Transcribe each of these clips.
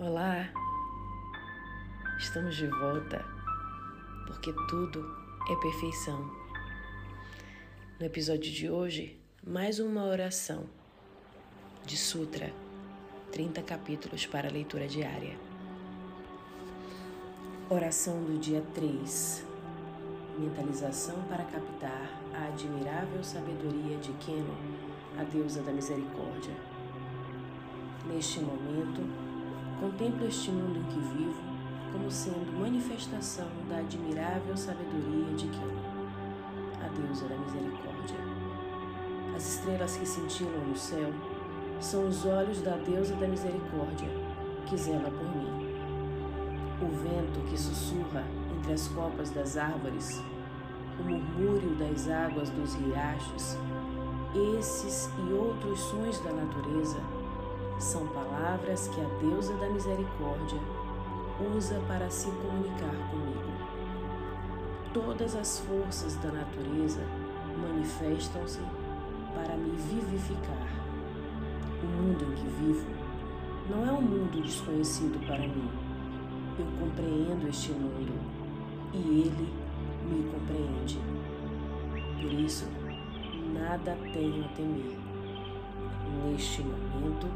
Olá, estamos de volta porque tudo é perfeição. No episódio de hoje, mais uma oração de Sutra, 30 capítulos para leitura diária. Oração do dia 3. Mentalização para captar a admirável sabedoria de Keno, a deusa da misericórdia. Neste momento, Contemplo este mundo em que vivo como sendo manifestação da admirável sabedoria de quem? A deusa da misericórdia. As estrelas que cintilam no céu são os olhos da deusa da misericórdia que zela por mim. O vento que sussurra entre as copas das árvores, o murmúrio das águas dos riachos, esses e outros sons da natureza são palavras que a deusa da misericórdia usa para se comunicar comigo. Todas as forças da natureza manifestam-se para me vivificar. O mundo em que vivo não é um mundo desconhecido para mim. Eu compreendo este mundo e ele me compreende. Por isso, nada tenho a temer. Neste momento,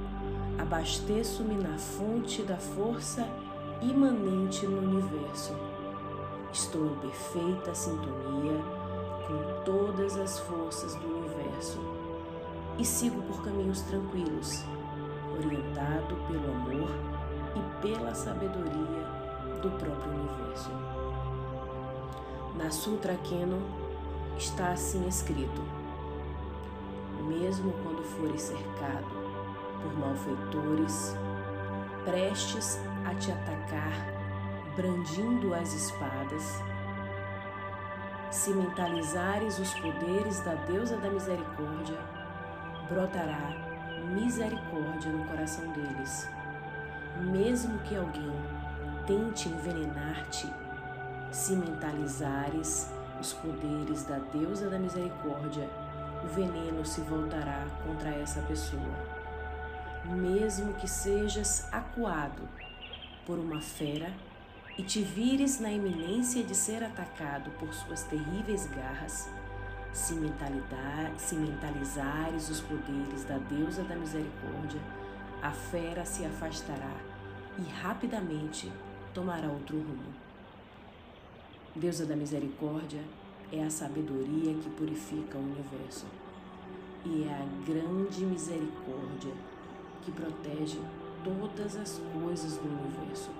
abasteço-me na fonte da força imanente no universo. Estou em perfeita sintonia com todas as forças do universo e sigo por caminhos tranquilos, orientado pelo amor e pela sabedoria do próprio universo. Na Sutra Kenon está assim escrito: Mesmo quando fores cercado por malfeitores, prestes a te atacar, brandindo as espadas. Se mentalizares os poderes da deusa da misericórdia, brotará misericórdia no coração deles. Mesmo que alguém tente envenenar-te, se mentalizares os poderes da deusa da misericórdia, o veneno se voltará contra essa pessoa mesmo que sejas acuado por uma fera e te vires na iminência de ser atacado por suas terríveis garras, se, se mentalizares os poderes da deusa da misericórdia, a fera se afastará e rapidamente tomará outro rumo. Deusa da misericórdia é a sabedoria que purifica o universo e é a grande misericórdia que protege todas as coisas do universo.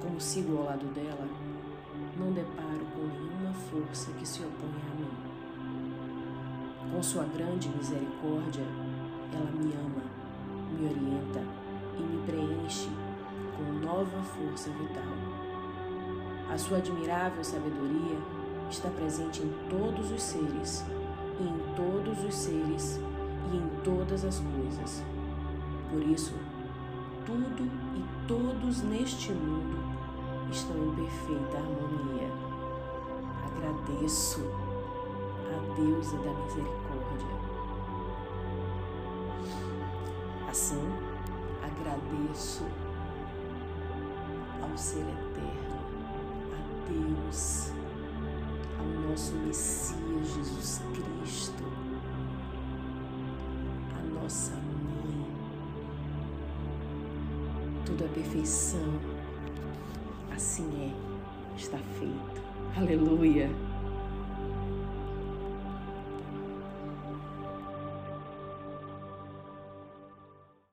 Como sigo ao lado dela, não deparo com nenhuma força que se oponha a mim. Com sua grande misericórdia, ela me ama, me orienta e me preenche com nova força vital. A sua admirável sabedoria está presente em todos os seres e em todos os seres e em todas as coisas. Por isso, tudo e todos neste mundo estão em perfeita harmonia. Agradeço a deusa da misericórdia. Assim, agradeço ao Ser Eterno, a Deus, ao nosso Messias Jesus Cristo, a nossa tudo é perfeição. Assim é, está feito. Aleluia.